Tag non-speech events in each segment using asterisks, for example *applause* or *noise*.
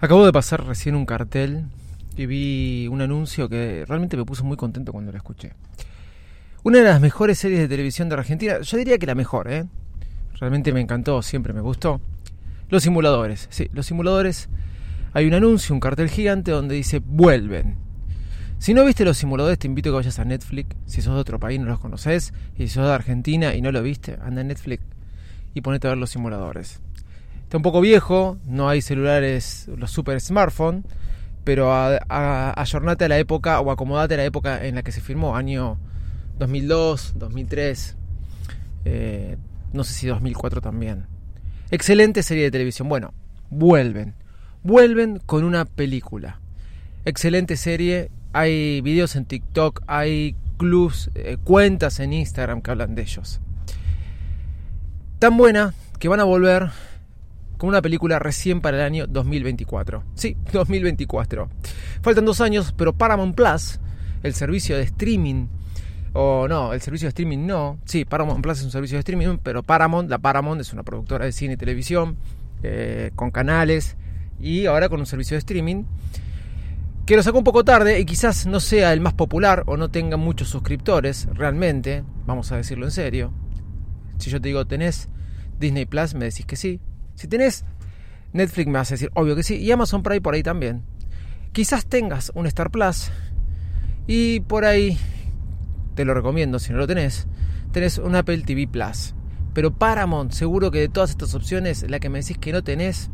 Acabo de pasar recién un cartel y vi un anuncio que realmente me puso muy contento cuando lo escuché. Una de las mejores series de televisión de Argentina, yo diría que la mejor, ¿eh? Realmente me encantó, siempre me gustó. Los simuladores, sí, los simuladores. Hay un anuncio, un cartel gigante donde dice vuelven. Si no viste los simuladores, te invito a que vayas a Netflix. Si sos de otro país, no los conoces. Y si sos de Argentina y no lo viste, anda a Netflix y ponete a ver los simuladores. Está un poco viejo, no hay celulares, los super smartphones, pero ayornate a la época o acomodate a la época en la que se firmó, año 2002, 2003, eh, no sé si 2004 también. Excelente serie de televisión. Bueno, vuelven. Vuelven con una película. Excelente serie. Hay videos en TikTok, hay clubs, eh, cuentas en Instagram que hablan de ellos. Tan buena que van a volver con una película recién para el año 2024. Sí, 2024. Faltan dos años, pero Paramount Plus, el servicio de streaming, o no, el servicio de streaming no, sí, Paramount Plus es un servicio de streaming, pero Paramount, la Paramount es una productora de cine y televisión, eh, con canales, y ahora con un servicio de streaming, que lo sacó un poco tarde y quizás no sea el más popular o no tenga muchos suscriptores, realmente, vamos a decirlo en serio. Si yo te digo, ¿tenés Disney Plus? Me decís que sí. Si tenés Netflix me vas a decir, obvio que sí, y Amazon Prime por ahí también. Quizás tengas un Star Plus y por ahí, te lo recomiendo si no lo tenés, tenés un Apple TV Plus. Pero Paramount, seguro que de todas estas opciones, la que me decís que no tenés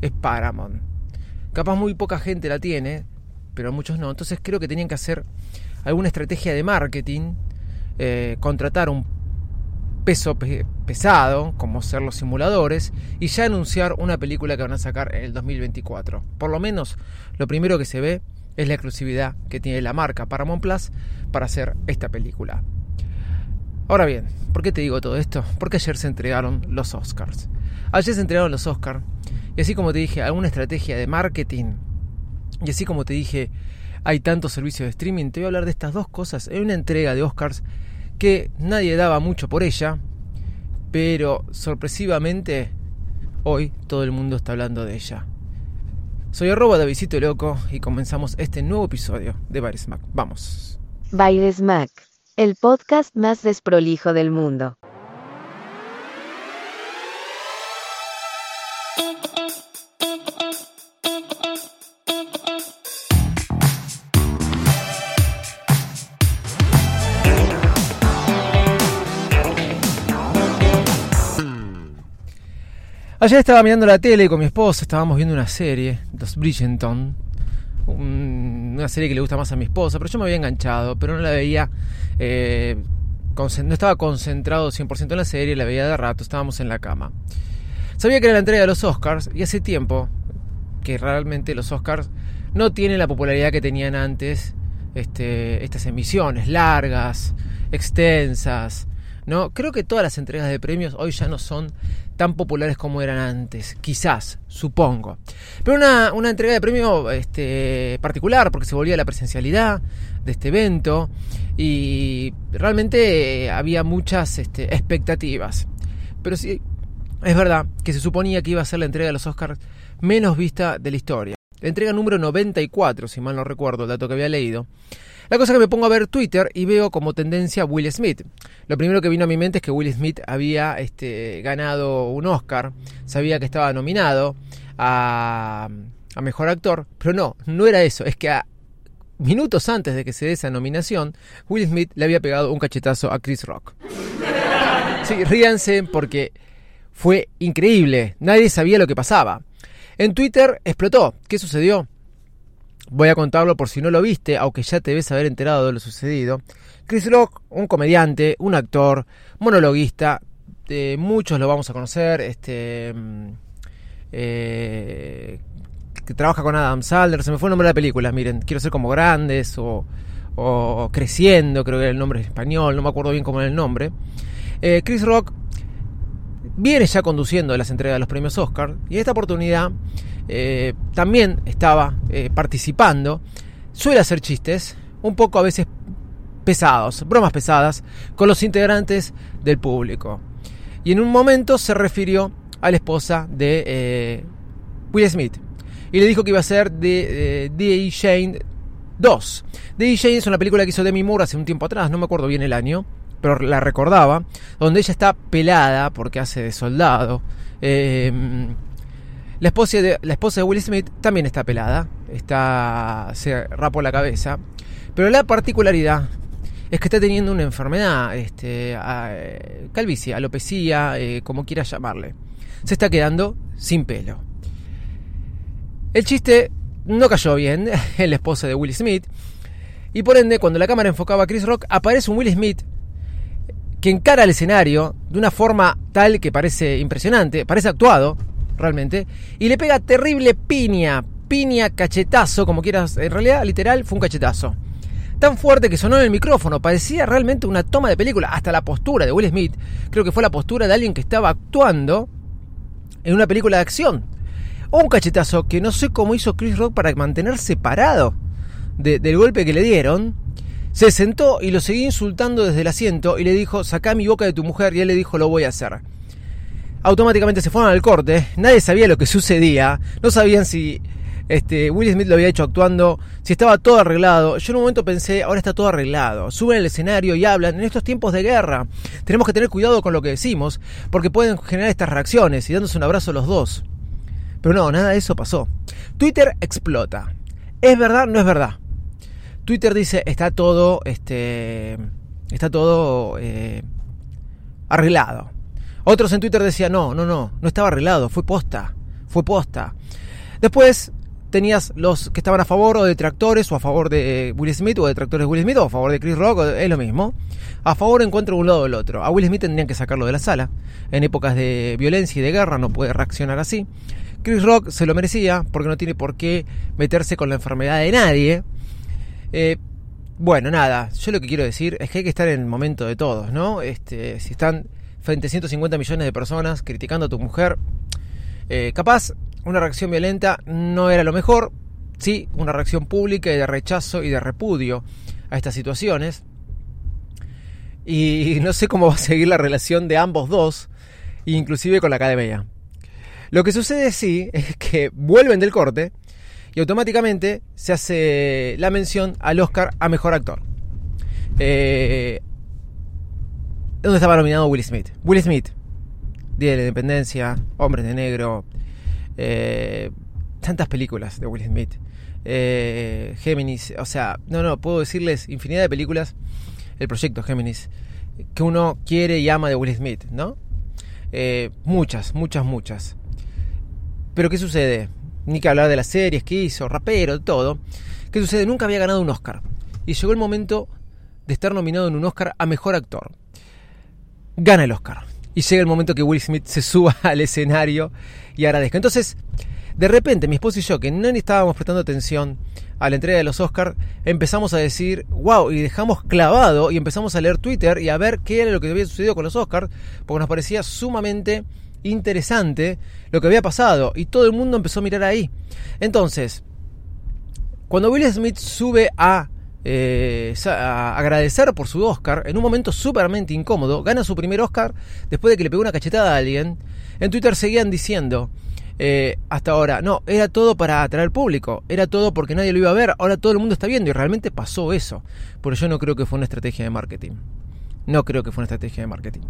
es Paramount. Capaz muy poca gente la tiene, pero muchos no. Entonces creo que tenían que hacer alguna estrategia de marketing, eh, contratar un peso pesado, como ser los simuladores, y ya anunciar una película que van a sacar en el 2024. Por lo menos, lo primero que se ve es la exclusividad que tiene la marca Paramount Plus para hacer esta película. Ahora bien, ¿por qué te digo todo esto? Porque ayer se entregaron los Oscars. Ayer se entregaron los Oscars, y así como te dije, alguna estrategia de marketing, y así como te dije, hay tantos servicios de streaming, te voy a hablar de estas dos cosas en una entrega de Oscars que nadie daba mucho por ella, pero sorpresivamente hoy todo el mundo está hablando de ella. Soy arroba de Visito Loco y comenzamos este nuevo episodio de Baires Mac. Vamos. Baires Mac, el podcast más desprolijo del mundo. Ayer estaba mirando la tele con mi esposa, estábamos viendo una serie, Los Bridgerton, una serie que le gusta más a mi esposa, pero yo me había enganchado, pero no la veía, eh, no estaba concentrado 100% en la serie, la veía de rato, estábamos en la cama. Sabía que era la entrega de los Oscars y hace tiempo que realmente los Oscars no tienen la popularidad que tenían antes este, estas emisiones largas, extensas, ¿no? Creo que todas las entregas de premios hoy ya no son tan populares como eran antes, quizás, supongo. Pero una, una entrega de premio este, particular, porque se volvía la presencialidad de este evento y realmente había muchas este, expectativas. Pero sí, es verdad que se suponía que iba a ser la entrega de los Oscars menos vista de la historia. La entrega número 94, si mal no recuerdo el dato que había leído. La cosa que me pongo a ver Twitter y veo como tendencia Will Smith. Lo primero que vino a mi mente es que Will Smith había este, ganado un Oscar, sabía que estaba nominado a, a Mejor Actor, pero no, no era eso, es que a minutos antes de que se dé esa nominación, Will Smith le había pegado un cachetazo a Chris Rock. Sí, ríanse porque fue increíble, nadie sabía lo que pasaba. En Twitter explotó. ¿Qué sucedió? Voy a contarlo por si no lo viste, aunque ya te debes haber enterado de lo sucedido. Chris Rock, un comediante, un actor, monologuista, muchos lo vamos a conocer, este, mm, eh, que trabaja con Adam Sandler, se me fue el nombre de la película, miren, quiero ser como grandes o, o Creciendo, creo que era el nombre español, no me acuerdo bien cómo era el nombre. Eh, Chris Rock viene ya conduciendo las entregas de los premios Oscar y en esta oportunidad eh, también estaba eh, participando. Suele hacer chistes, un poco a veces pesados, bromas pesadas, con los integrantes del público. Y en un momento se refirió a la esposa de eh, Will Smith y le dijo que iba a ser de D.A. Shane 2. D.A. Shane es una película que hizo Demi Moore hace un tiempo atrás, no me acuerdo bien el año, pero la recordaba, donde ella está pelada porque hace de soldado. La, esposa de, la esposa de Will Smith también está pelada, está, se rapó la cabeza, pero la particularidad es que está teniendo una enfermedad, este, calvicie, alopecia, eh, como quieras llamarle. Se está quedando sin pelo. El chiste no cayó bien *laughs* en la esposa de Will Smith. Y por ende, cuando la cámara enfocaba a Chris Rock, aparece un Will Smith que encara el escenario de una forma tal que parece impresionante, parece actuado, realmente, y le pega terrible piña, piña, cachetazo, como quieras, en realidad literal fue un cachetazo. Tan fuerte que sonó en el micrófono, parecía realmente una toma de película, hasta la postura de Will Smith, creo que fue la postura de alguien que estaba actuando en una película de acción. Un cachetazo que no sé cómo hizo Chris Rock para mantenerse parado del golpe que le dieron, se sentó y lo seguía insultando desde el asiento y le dijo, saca mi boca de tu mujer y él le dijo, lo voy a hacer. Automáticamente se fueron al corte, nadie sabía lo que sucedía, no sabían si este, Will Smith lo había hecho actuando, si estaba todo arreglado. Yo en un momento pensé, ahora está todo arreglado. Suben al escenario y hablan. En estos tiempos de guerra tenemos que tener cuidado con lo que decimos, porque pueden generar estas reacciones y dándose un abrazo los dos. Pero no, nada de eso pasó. Twitter explota. ¿Es verdad? No es verdad. Twitter dice, está todo, este, está todo eh, arreglado. Otros en Twitter decían, no, no, no, no estaba arreglado, fue posta, fue posta. Después tenías los que estaban a favor o detractores, o a favor de Will Smith, o detractores de Will Smith, o a favor de Chris Rock, es lo mismo. A favor encuentro un lado o el otro. A Will Smith tendrían que sacarlo de la sala. En épocas de violencia y de guerra no puede reaccionar así. Chris Rock se lo merecía porque no tiene por qué meterse con la enfermedad de nadie. Eh, bueno, nada, yo lo que quiero decir es que hay que estar en el momento de todos, ¿no? Este, si están frente a 150 millones de personas criticando a tu mujer, eh, capaz una reacción violenta no era lo mejor, sí, una reacción pública y de rechazo y de repudio a estas situaciones. Y no sé cómo va a seguir la relación de ambos dos, inclusive con la academia. Lo que sucede sí es que vuelven del corte y automáticamente se hace la mención al Oscar a Mejor Actor. Eh, ¿Dónde estaba nominado Will Smith? Will Smith, Día de la Independencia, Hombres de Negro, eh, tantas películas de Will Smith, eh, Géminis, o sea, no, no, puedo decirles infinidad de películas, el proyecto Géminis, que uno quiere y ama de Will Smith, ¿no? Eh, muchas, muchas, muchas. Pero ¿qué sucede? ni que hablar de las series que hizo, rapero, todo. ¿Qué sucede? Nunca había ganado un Oscar. Y llegó el momento de estar nominado en un Oscar a Mejor Actor. Gana el Oscar. Y llega el momento que Will Smith se suba *laughs* al escenario y agradezca. Entonces, de repente, mi esposo y yo, que no estábamos prestando atención a la entrega de los Oscars, empezamos a decir, wow, y dejamos clavado y empezamos a leer Twitter y a ver qué era lo que había sucedido con los Oscars, porque nos parecía sumamente interesante lo que había pasado y todo el mundo empezó a mirar ahí. Entonces, cuando Will Smith sube a, eh, agradecer por su Oscar, en un momento súpermente incómodo, gana su primer Oscar después de que le pegó una cachetada a alguien, en Twitter seguían diciendo, eh, hasta ahora. No, era todo para atraer público, era todo porque nadie lo iba a ver, ahora todo el mundo está viendo y realmente pasó eso. Pero yo no creo que fue una estrategia de marketing. No creo que fue una estrategia de marketing.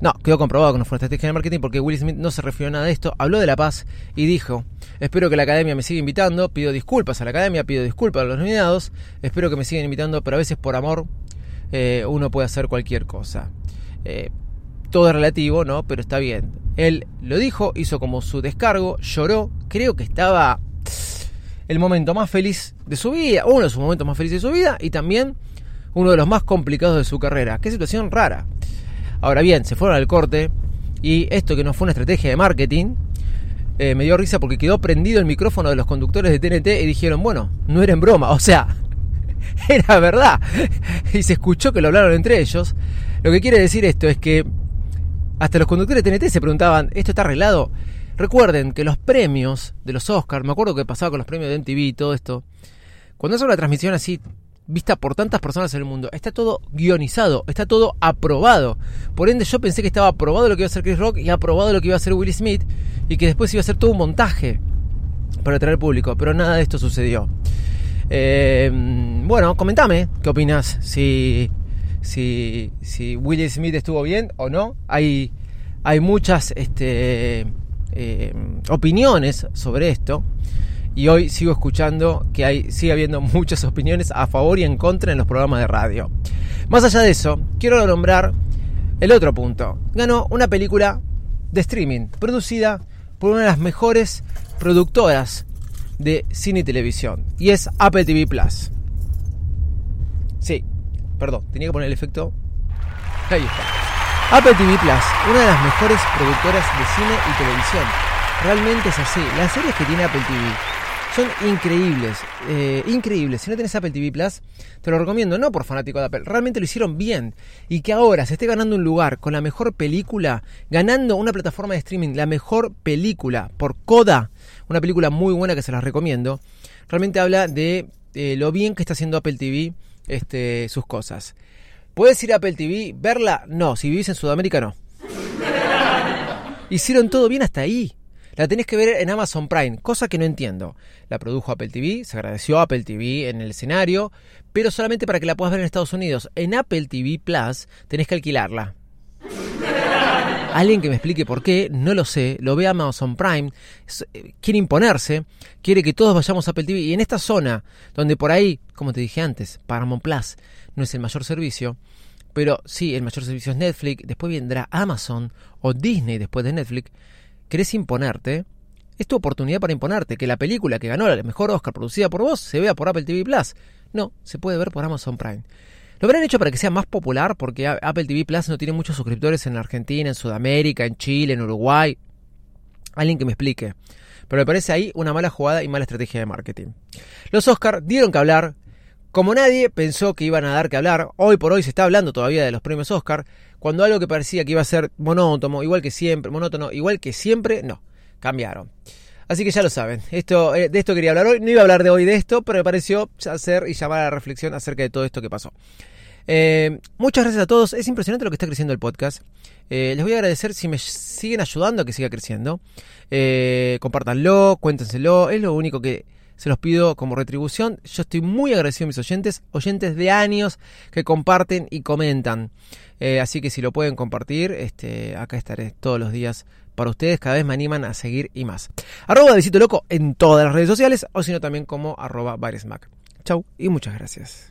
No, quedó comprobado que no fue una estrategia de marketing porque Will Smith no se refirió a nada de esto, habló de la paz y dijo, espero que la academia me siga invitando, pido disculpas a la academia, pido disculpas a los nominados, espero que me sigan invitando, pero a veces por amor eh, uno puede hacer cualquier cosa. Eh, todo es relativo, ¿no? Pero está bien. Él lo dijo, hizo como su descargo, lloró, creo que estaba el momento más feliz de su vida, uno de sus momentos más felices de su vida y también uno de los más complicados de su carrera. Qué situación rara. Ahora bien, se fueron al corte y esto que no fue una estrategia de marketing, eh, me dio risa porque quedó prendido el micrófono de los conductores de TNT y dijeron, bueno, no era en broma, o sea, *laughs* era verdad. *laughs* Y se escuchó que lo hablaron entre ellos. Lo que quiere decir esto es que hasta los conductores de TNT se preguntaban, ¿esto está arreglado? Recuerden que los premios de los Oscars, me acuerdo que pasaba con los premios de MTV y todo esto, cuando es una transmisión así vista por tantas personas en el mundo. Está todo guionizado, está todo aprobado. Por ende, yo pensé que estaba aprobado lo que iba a hacer Chris Rock y aprobado lo que iba a hacer Will Smith y que después iba a ser todo un montaje para atraer público, pero nada de esto sucedió. Eh, bueno, comentame qué opinas, si, si, si Will Smith estuvo bien o no. Hay, hay muchas este, eh, opiniones sobre esto y hoy sigo escuchando que hay, sigue habiendo muchas opiniones a favor y en contra en los programas de radio. Más allá de eso, quiero nombrar el otro punto. Ganó una película de streaming producida por una de las mejores productoras de cine y televisión y es Apple TV Plus. Sí, perdón, tenía que poner el efecto. Ahí está. Apple TV Plus, una de las mejores productoras de cine y televisión. Realmente es así. Las series que tiene Apple TV son increíbles, eh, increíbles. Si no tenés Apple TV Plus, te lo recomiendo, no por fanático de Apple, realmente lo hicieron bien. Y que ahora se esté ganando un lugar con la mejor película, ganando una plataforma de streaming, la mejor película por Coda, una película muy buena que se las recomiendo, realmente habla de eh, lo bien que está haciendo Apple TV este, sus cosas. ¿Puedes ir a Apple TV, verla? No, si vivís en Sudamérica no. *laughs* Hicieron todo bien hasta ahí. La tenés que ver en Amazon Prime, cosa que no entiendo. La produjo Apple TV, se agradeció a Apple TV en el escenario, pero solamente para que la puedas ver en Estados Unidos. En Apple TV Plus tenés que alquilarla. Alguien que me explique por qué, no lo sé, lo ve Amazon Prime, eh, quiere imponerse, quiere que todos vayamos a Apple TV y en esta zona, donde por ahí, como te dije antes, Paramount Plus no es el mayor servicio, pero sí, el mayor servicio es Netflix, después vendrá Amazon o Disney después de Netflix, querés imponerte, es tu oportunidad para imponerte, que la película que ganó la mejor Oscar producida por vos se vea por Apple TV Plus. No, se puede ver por Amazon Prime. Lo habrán hecho para que sea más popular porque Apple TV Plus no tiene muchos suscriptores en Argentina, en Sudamérica, en Chile, en Uruguay. Alguien que me explique. Pero me parece ahí una mala jugada y mala estrategia de marketing. Los Oscar dieron que hablar. Como nadie pensó que iban a dar que hablar, hoy por hoy se está hablando todavía de los premios Oscar, cuando algo que parecía que iba a ser monótono, igual que siempre, monótono, igual que siempre, no, cambiaron. Así que ya lo saben, esto, eh, de esto quería hablar hoy, no iba a hablar de hoy de esto, pero me pareció hacer y llamar a la reflexión acerca de todo esto que pasó. Eh, muchas gracias a todos, es impresionante lo que está creciendo el podcast. Eh, les voy a agradecer si me siguen ayudando a que siga creciendo. Eh, compártanlo, cuéntenselo, es lo único que se los pido como retribución. Yo estoy muy agradecido a mis oyentes, oyentes de años que comparten y comentan. Eh, así que si lo pueden compartir, este, acá estaré todos los días para ustedes. Cada vez me animan a seguir y más. Arroba Visito Loco en todas las redes sociales o si no también como arroba Baresmac. Chau y muchas gracias.